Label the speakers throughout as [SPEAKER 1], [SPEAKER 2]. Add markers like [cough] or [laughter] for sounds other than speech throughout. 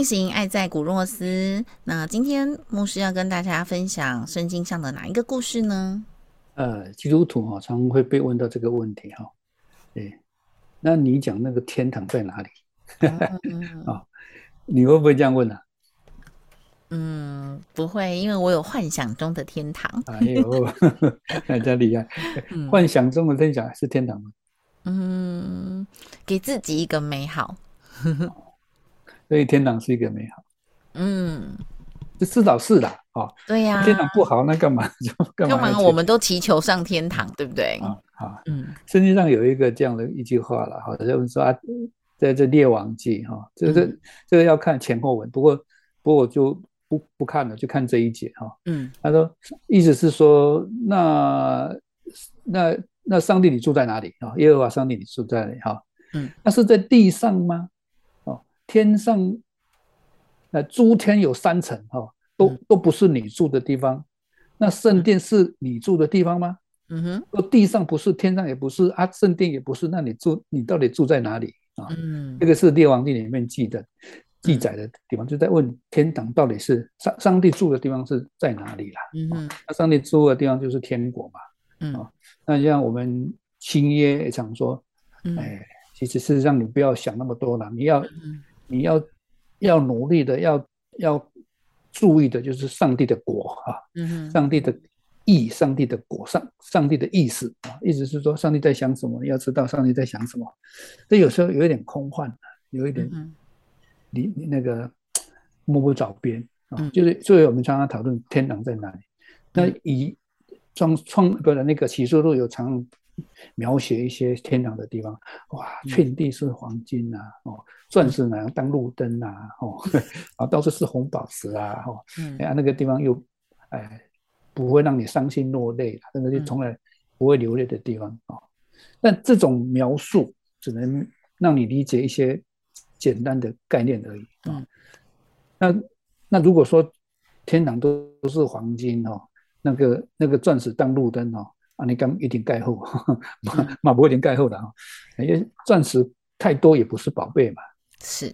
[SPEAKER 1] 进行爱在古若斯。那今天牧师要跟大家分享圣经上的哪一个故事呢？
[SPEAKER 2] 呃，基督徒哈常会被问到这个问题哈。对，那你讲那个天堂在哪里？啊，[laughs] 你会不会这样问呢？
[SPEAKER 1] 嗯，不会，因为我有幻想中的天堂。
[SPEAKER 2] 哎呦，那真厉害！幻想中的天堂是天堂吗？
[SPEAKER 1] 嗯，给自己一个美好。
[SPEAKER 2] 所以天堂是一个美好，嗯，这至少是的啊。
[SPEAKER 1] 对呀，
[SPEAKER 2] 天堂不好，那干嘛 [laughs] 就干嘛？
[SPEAKER 1] 干嘛我们都祈求上天堂，对不对？啊
[SPEAKER 2] 啊，嗯，圣经上有一个这样的一句话了，好，就是说啊，在这列王记哈，这个这个要看前后文，不过不过我就不不看了，就看这一节哈。嗯，他说意思是说，那那那上帝你住在哪里啊？耶和华上帝你住在哪里？哈，嗯，那是在地上吗？天上，那诸天有三层哈，都都不是你住的地方。那圣殿是你住的地方吗？嗯哼，说地上不是，天上也不是啊，圣殿也不是，那你住，你到底住在哪里啊？嗯，这个是列王记里面记的记载的地方，就在问天堂到底是上上帝住的地方是在哪里啦？嗯哼，那上帝住的地方就是天国嘛。嗯啊，那像我们新约也常说，哎，其实事实上你不要想那么多了，你要。你要要努力的，要要注意的，就是上帝的果啊，嗯，上帝的意，上帝的果，上上帝的意思啊，意思是说上帝在想什么，要知道上帝在想什么。这有时候有一点空幻，有一点你你那个摸不着边啊，就是所以我们常常讨论天堂在哪里。那以创创不是那个启示录有常。描写一些天堂的地方，哇，遍地是黄金呐，哦，钻石呢当路灯呐，哦，[laughs] 啊，到处是红宝石啊，哦，哎呀，那个地方又，哎，不会让你伤心落泪，那个就从来不会流泪的地方啊。但这种描述只能让你理解一些简单的概念而已啊。那那如果说天堂都都是黄金哦，那个那个钻石当路灯哦。啊，你刚一点盖后，马马不一定盖后的啊，因为钻石太多也不是宝贝嘛。
[SPEAKER 1] 是，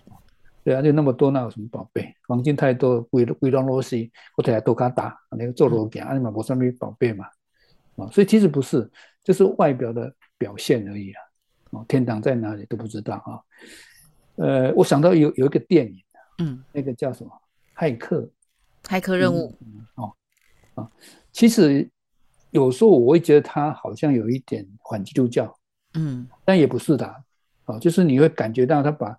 [SPEAKER 2] 对啊，就那么多，那有什么宝贝？黄金太多，贵贵东罗西，我睇下多卡打，那个做罗件，啊，你嘛无什么宝贝嘛。啊，所以其实不是，就是外表的表现而已啊。哦，天堂在哪里都不知道啊。呃，我想到有有一个电影，嗯，那个叫什么？骇客，
[SPEAKER 1] 骇客任务。
[SPEAKER 2] 哦，啊，其实。有时候我会觉得他好像有一点反基督教，嗯，但也不是的，啊，就是你会感觉到他把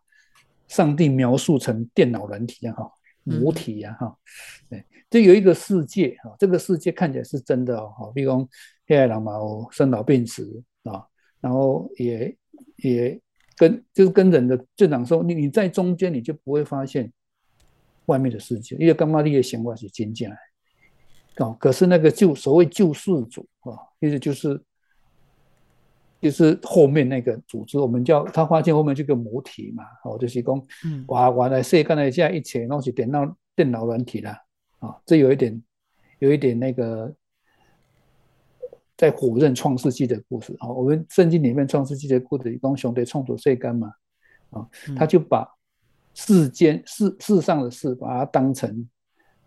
[SPEAKER 2] 上帝描述成电脑人体一样哈，母体呀哈，对，这有一个世界哈，这个世界看起来是真的哦，比如讲黑暗嘛，生老病死啊，然后也也跟就是跟人的正常说，你你在中间你就不会发现外面的世界，因为刚刚那些想法是真进来。哦，可是那个救所谓救世主啊，意思就是就是后面那个组织，我们叫他发现后面这个母体嘛，哦，就是讲，哇，原来世间一下一切东西电脑电脑软体了啊，这有一点有一点那个在否认创世纪的故事啊。我们圣经里面创世纪的故事，讲兄弟创作世间嘛，啊，他就把世间世世上的事，把它当成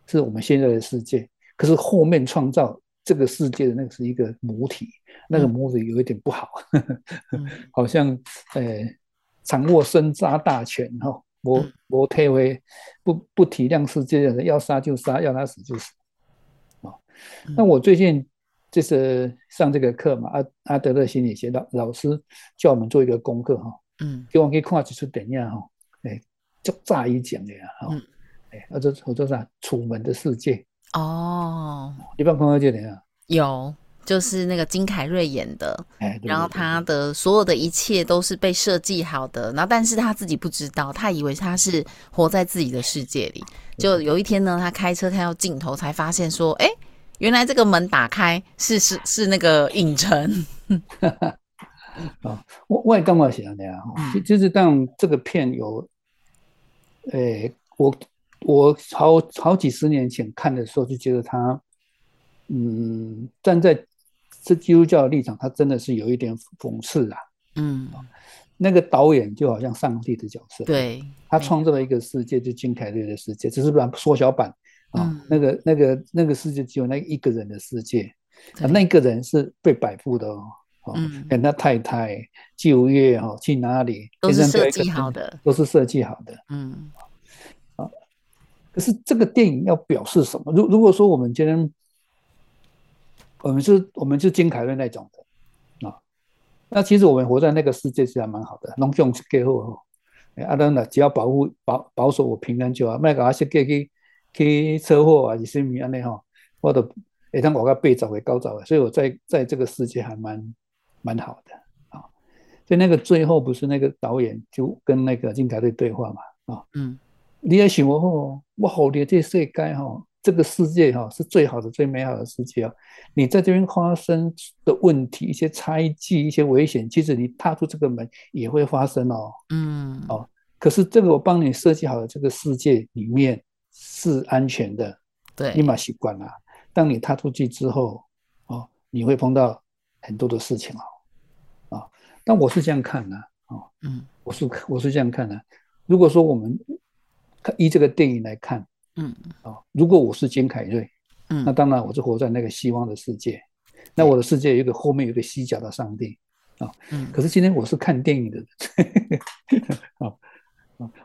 [SPEAKER 2] 是我们现在的世界。可是后面创造这个世界的那个是一个母体，那个母体有一点不好，[laughs] 好像呃掌握生杀大权哈，我我退回不不体谅世界的人，要杀就杀，要他死就死。啊。那我最近就是上这个课嘛，阿阿德勒心理学老老师叫我们做一个功课哈，嗯，希望可以看几出电影哈，哎，就乍一讲的呀，哈，哎，或者或者啥《楚门的世界》哦，一般朋友就怎样？
[SPEAKER 1] 有，就是那个金凯瑞演的，哎，然后他的所有的一切都是被设计好的，然后但是他自己不知道，他以为他是活在自己的世界里，就有一天呢，他开车看到镜头，才发现说，哎。原来这个门打开是是是那个影城，[laughs]
[SPEAKER 2] 哦，我我也刚刚想的呀，就是当这个片有，诶，我我好好几十年前看的时候就觉得他，嗯，站在这基督教的立场，他真的是有一点讽刺啊，嗯，那个导演就好像上帝的角色，
[SPEAKER 1] 对，
[SPEAKER 2] 他创造了一个世界，就金凯瑞的世界，只是把缩小版。啊，那个、那个、那个世界只有那一个人的世界，啊，那个人是被摆布的哦，嗯，跟他太太就业哈，去哪里
[SPEAKER 1] 都是设计好的，
[SPEAKER 2] 都是设计好的，嗯，啊，可是这个电影要表示什么？如如果说我们今天，我们是我们是金凯瑞那种的啊，那其实我们活在那个世界是还蛮好的，农种给后，阿当的只要保护保保守我平安就好，卖个阿些给给。去车祸啊，是什么安尼吼，我都会当我个被早会高早的，所以我在在这个世界还蛮蛮好的啊。所以那个最后不是那个导演就跟那个金凯瑞对话嘛啊，嗯，你也想我吼，我好的这世界哈，这个世界哈是最好的、最美好的世界啊。你在这边发生的问题、一些猜忌、一些危险，其实你踏出这个门也会发生哦，嗯，哦，可是这个我帮你设计好的这个世界里面。是安全的，
[SPEAKER 1] 对，
[SPEAKER 2] 立马习惯了。当你踏出去之后，哦，你会碰到很多的事情哦，啊，但我是这样看的，哦，嗯，我是我是这样看的。如果说我们看依这个电影来看，嗯，啊，如果我是金凯瑞，嗯，那当然我是活在那个希望的世界，那我的世界有一个后面有一个西角的上帝，啊，嗯，可是今天我是看电影的人，[laughs] 啊。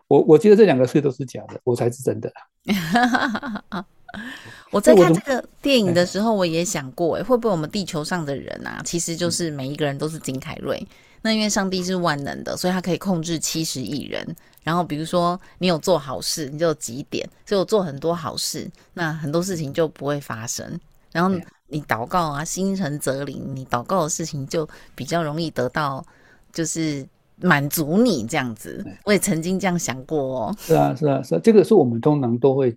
[SPEAKER 2] 我我觉得这两个事都是假的，我才是真的。[laughs] [laughs]
[SPEAKER 1] 我在看这个电影的时候，我也想过，哎，会不会我们地球上的人啊，其实就是每一个人都是金凯瑞？那因为上帝是万能的，所以他可以控制七十亿人。然后比如说你有做好事，你就几点，所以我做很多好事，那很多事情就不会发生。然后你祷告啊，心诚则灵，你祷告的事情就比较容易得到，就是。满足你这样子，我也曾经这样想过哦。
[SPEAKER 2] 是啊，是啊，是啊，这个是我们通常都会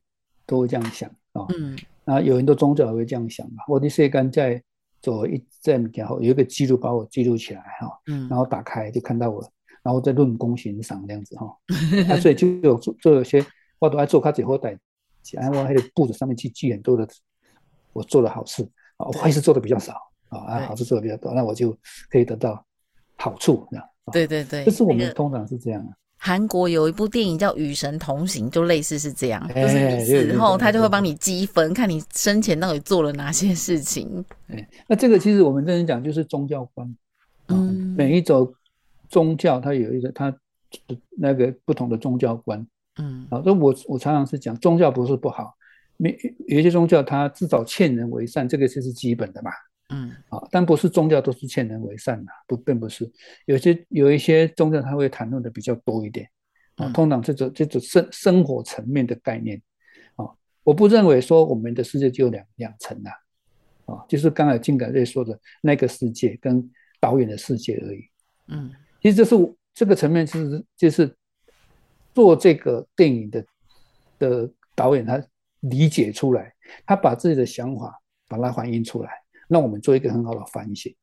[SPEAKER 2] 都会这样想啊。嗯，啊，有很多宗教也会这样想嘛。我的血干在走一阵，然后有一个记录把我记录起来哈。嗯，然后打开就看到我，然后在论功行赏这样子哈。[laughs] 啊，所以就有做做有些我都爱做，他最后带，然后还得簿子上面去记很多的我做的好事啊，坏事做的比较少啊，啊，好事做的比较多，那我就可以得到好处这样。
[SPEAKER 1] 对对对，
[SPEAKER 2] 就是我们通常是这样啊。
[SPEAKER 1] 韩国有一部电影叫《与神同行》，就类似是这样，就是你死后他就会帮你积分，看你生前到底做了哪些事情。
[SPEAKER 2] 哎，那这个其实我们真正讲就是宗教观，嗯，每一种宗教它有一个它那个不同的宗教观，嗯，啊，所以我我常常是讲宗教不是不好，没有一些宗教它至少劝人为善，这个就是基本的嘛。嗯，啊，但不是宗教都是劝人为善的，不，并不是。有些有一些宗教，他会谈论的比较多一点，啊，通常这种这种生生活层面的概念，啊，我不认为说我们的世界就两两层呐，啊，就是刚才金改瑞说的那个世界跟导演的世界而已。嗯，其实这是这个层面，是就是做这个电影的的导演他理解出来，他把自己的想法把它反映出来。让我们做一个很好的反省。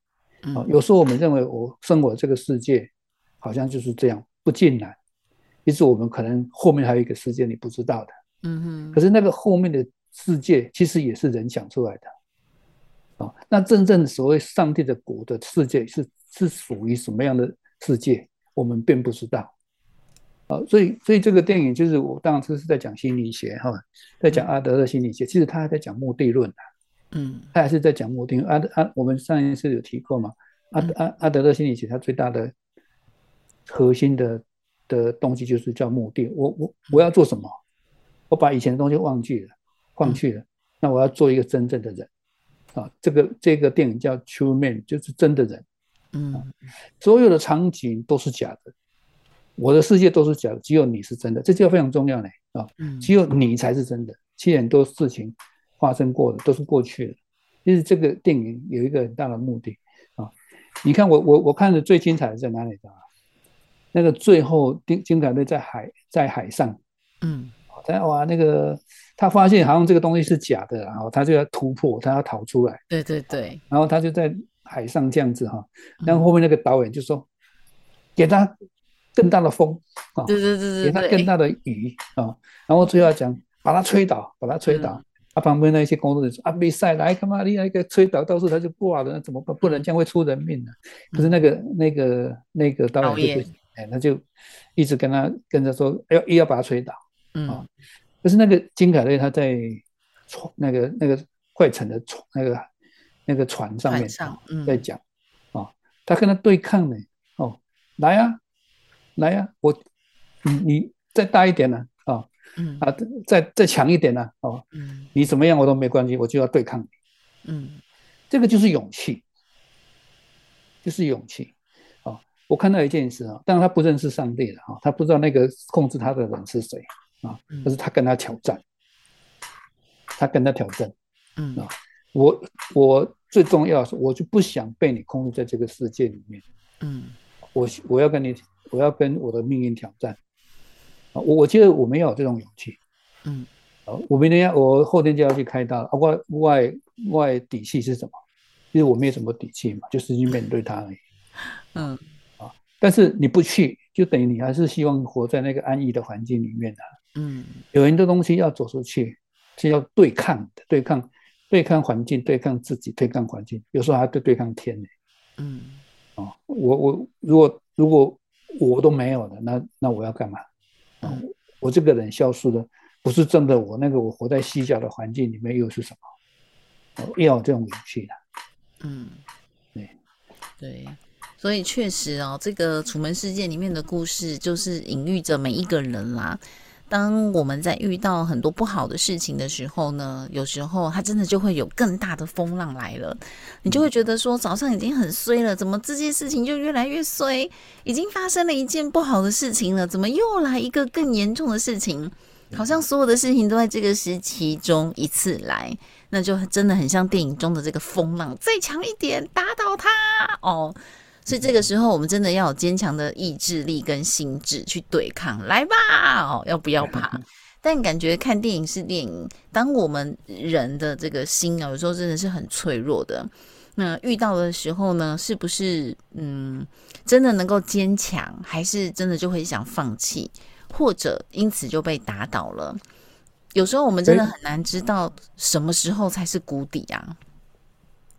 [SPEAKER 2] 啊，有时候我们认为我生活这个世界好像就是这样，不尽然。其实我们可能后面还有一个世界你不知道的。嗯哼。可是那个后面的世界其实也是人想出来的。啊，那真正所谓上帝的国的世界是是属于什么样的世界，我们并不知道。啊，所以所以这个电影就是我当时是在讲心理学哈，在讲阿德勒心理学，其实他还在讲目的论啊。嗯，他还是在讲目的。阿阿，我们上一次有提过嘛？阿阿阿德勒心理学，他最大的核心的的东西就是叫目的。我我我要做什么？我把以前的东西忘记了，忘去了。那我要做一个真正的人。啊，这个这个电影叫《True Man》，就是真的人。
[SPEAKER 1] 嗯，
[SPEAKER 2] 所有的场景都是假的，我的世界都是假的，只有你是真的，这就非常重要呢啊！只有你才是真的，其实很多事情发生过的都是过去的。其实这个电影有一个很大的目的啊，你看我我我看的最精彩的在哪里啊？那个最后金金凯瑞在海在海上，
[SPEAKER 1] 嗯，
[SPEAKER 2] 他哇那个他发现好像这个东西是假的，然后他就要突破，他要逃出来，
[SPEAKER 1] 对对对，
[SPEAKER 2] 然后他就在海上这样子哈，然后后面那个导演就说给他更大的风
[SPEAKER 1] 啊，对对对
[SPEAKER 2] 对，给他更大的雨啊，然后最后讲把他吹倒，把他吹倒。他旁边那些工作人员说：“啊，比赛来干嘛？你那个吹倒，到时候他就挂了，那怎么办？不能这样，会出人命的。”可是那个那个那个导演就不行，哎，他就一直跟他跟他说：“要又要把他吹倒。”
[SPEAKER 1] 嗯，
[SPEAKER 2] 可是那个金凯瑞他在船那个那个快沉的船那个那个船上面在讲啊，他跟他对抗呢。哦，来呀，来呀，我你你再大一点呢。
[SPEAKER 1] 嗯
[SPEAKER 2] 啊，再再强一点呢？哦，
[SPEAKER 1] 嗯，
[SPEAKER 2] 你怎么样我都没关系，我就要对抗你。
[SPEAKER 1] 嗯，
[SPEAKER 2] 这个就是勇气，就是勇气。哦，我看到一件事啊，当然他不认识上帝了啊，他不知道那个控制他的人是谁啊，可是他跟他挑战，他跟他挑战。
[SPEAKER 1] 嗯
[SPEAKER 2] 啊，我我最重要是，我就不想被你控制在这个世界里面。
[SPEAKER 1] 嗯，
[SPEAKER 2] 我我要跟你，我要跟我的命运挑战。我我觉得我们要有这种勇气，
[SPEAKER 1] 嗯，
[SPEAKER 2] 我明天要，我后天就要去开刀，啊，外外外底气是什么？其实我没有什么底气嘛，就是去面对它而已，
[SPEAKER 1] 嗯，
[SPEAKER 2] 啊，但是你不去，就等于你还是希望活在那个安逸的环境里面的，
[SPEAKER 1] 嗯，
[SPEAKER 2] 有很多东西要走出去，是要对抗的，对抗对抗环境，对抗自己，对抗环境，有时候还对对抗天呢，
[SPEAKER 1] 嗯，
[SPEAKER 2] 啊，我我如果如果我都没有了，那那我要干嘛？我这个人消失的，不是真的我。那个我活在虚假的环境里面，又是什么？要有这种勇气的。
[SPEAKER 1] 嗯，
[SPEAKER 2] 对
[SPEAKER 1] 对，所以确实哦，这个《楚门世界》里面的故事，就是隐喻着每一个人啦。当我们在遇到很多不好的事情的时候呢，有时候它真的就会有更大的风浪来了，你就会觉得说早上已经很衰了，怎么这件事情就越来越衰？已经发生了一件不好的事情了，怎么又来一个更严重的事情？好像所有的事情都在这个时期中一次来，那就真的很像电影中的这个风浪，再强一点打倒它哦。所以这个时候，我们真的要有坚强的意志力跟心智去对抗，来吧！哦，要不要怕？[laughs] 但感觉看电影是电影，当我们人的这个心啊，有时候真的是很脆弱的。那遇到的时候呢，是不是嗯，真的能够坚强，还是真的就会想放弃，或者因此就被打倒了？有时候我们真的很难知道什么时候才是谷底啊。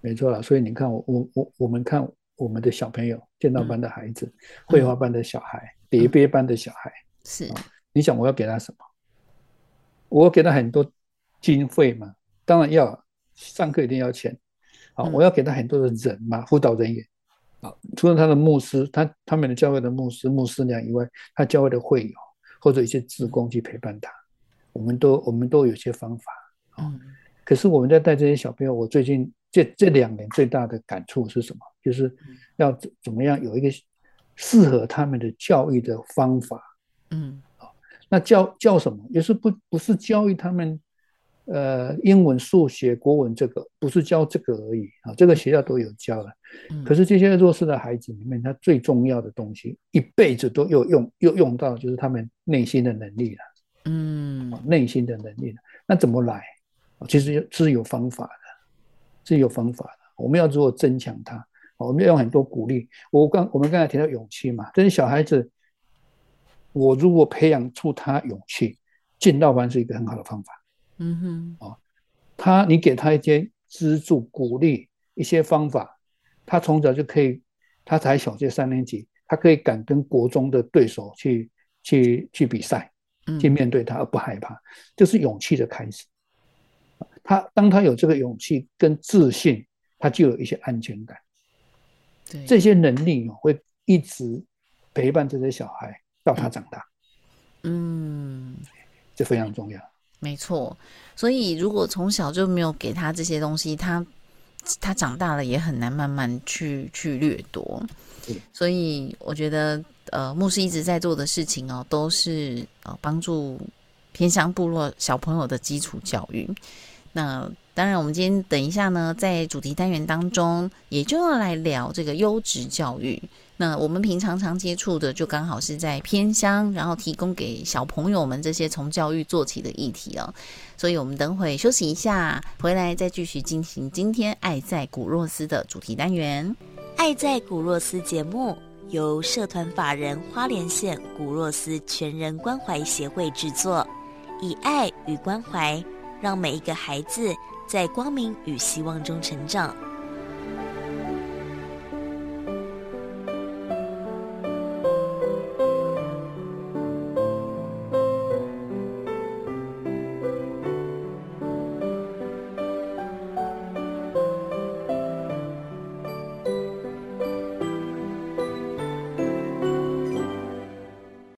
[SPEAKER 2] 没错啦，所以你看，我我我我们看。我们的小朋友，剑道班的孩子，绘画班的小孩，叠杯班的小孩，
[SPEAKER 1] 是，
[SPEAKER 2] 你想我要给他什么？我给他很多经费嘛，当然要，上课一定要钱，好，我要给他很多的人嘛，辅导人员，啊，除了他的牧师，他他们的教会的牧师、牧师娘以外，他教会的会友或者一些职工去陪伴他，我们都我们都有些方法，
[SPEAKER 1] 嗯，
[SPEAKER 2] 可是我们在带这些小朋友，我最近。这这两年最大的感触是什么？就是要怎怎么样有一个适合他们的教育的方法。
[SPEAKER 1] 嗯，
[SPEAKER 2] 那教教什么？也是不不是教育他们，呃，英文、数学、国文这个不是教这个而已啊。这个学校都有教了。可是这些弱势的孩子里面，他最重要的东西，一辈子都又用又用到，就是他们内心的能力了。
[SPEAKER 1] 嗯，
[SPEAKER 2] 内心的能力了。那怎么来？其实是有方法的。是有方法的，我们要如何增强它？我们要用很多鼓励。我刚我们刚才提到勇气嘛，这些小孩子，我如果培养出他勇气，进道班是一个很好的方法。
[SPEAKER 1] 嗯哼，
[SPEAKER 2] 啊，他你给他一些资助、鼓励一些方法，他从小就可以，他才小学三年级，他可以敢跟国中的对手去去去比赛，去面对他而不害怕，这是勇气的开始。他当他有这个勇气跟自信，他就有一些安全感。
[SPEAKER 1] 对，
[SPEAKER 2] 这些能力会一直陪伴这些小孩到他长大。
[SPEAKER 1] 嗯，
[SPEAKER 2] 这非常重要。
[SPEAKER 1] 没错，所以如果从小就没有给他这些东西，他他长大了也很难慢慢去去掠夺。所以我觉得，呃，牧师一直在做的事情哦，都是呃帮助偏乡部落小朋友的基础教育。那当然，我们今天等一下呢，在主题单元当中，也就要来聊这个优质教育。那我们平常常接触的，就刚好是在偏乡，然后提供给小朋友们这些从教育做起的议题哦。所以我们等会休息一下，回来再继续进行今天《爱在古若斯》的主题单元。
[SPEAKER 3] 《爱在古若斯》节目由社团法人花莲县古若斯全人关怀协会制作，以爱与关怀，让每一个孩子在光明与希望中成长。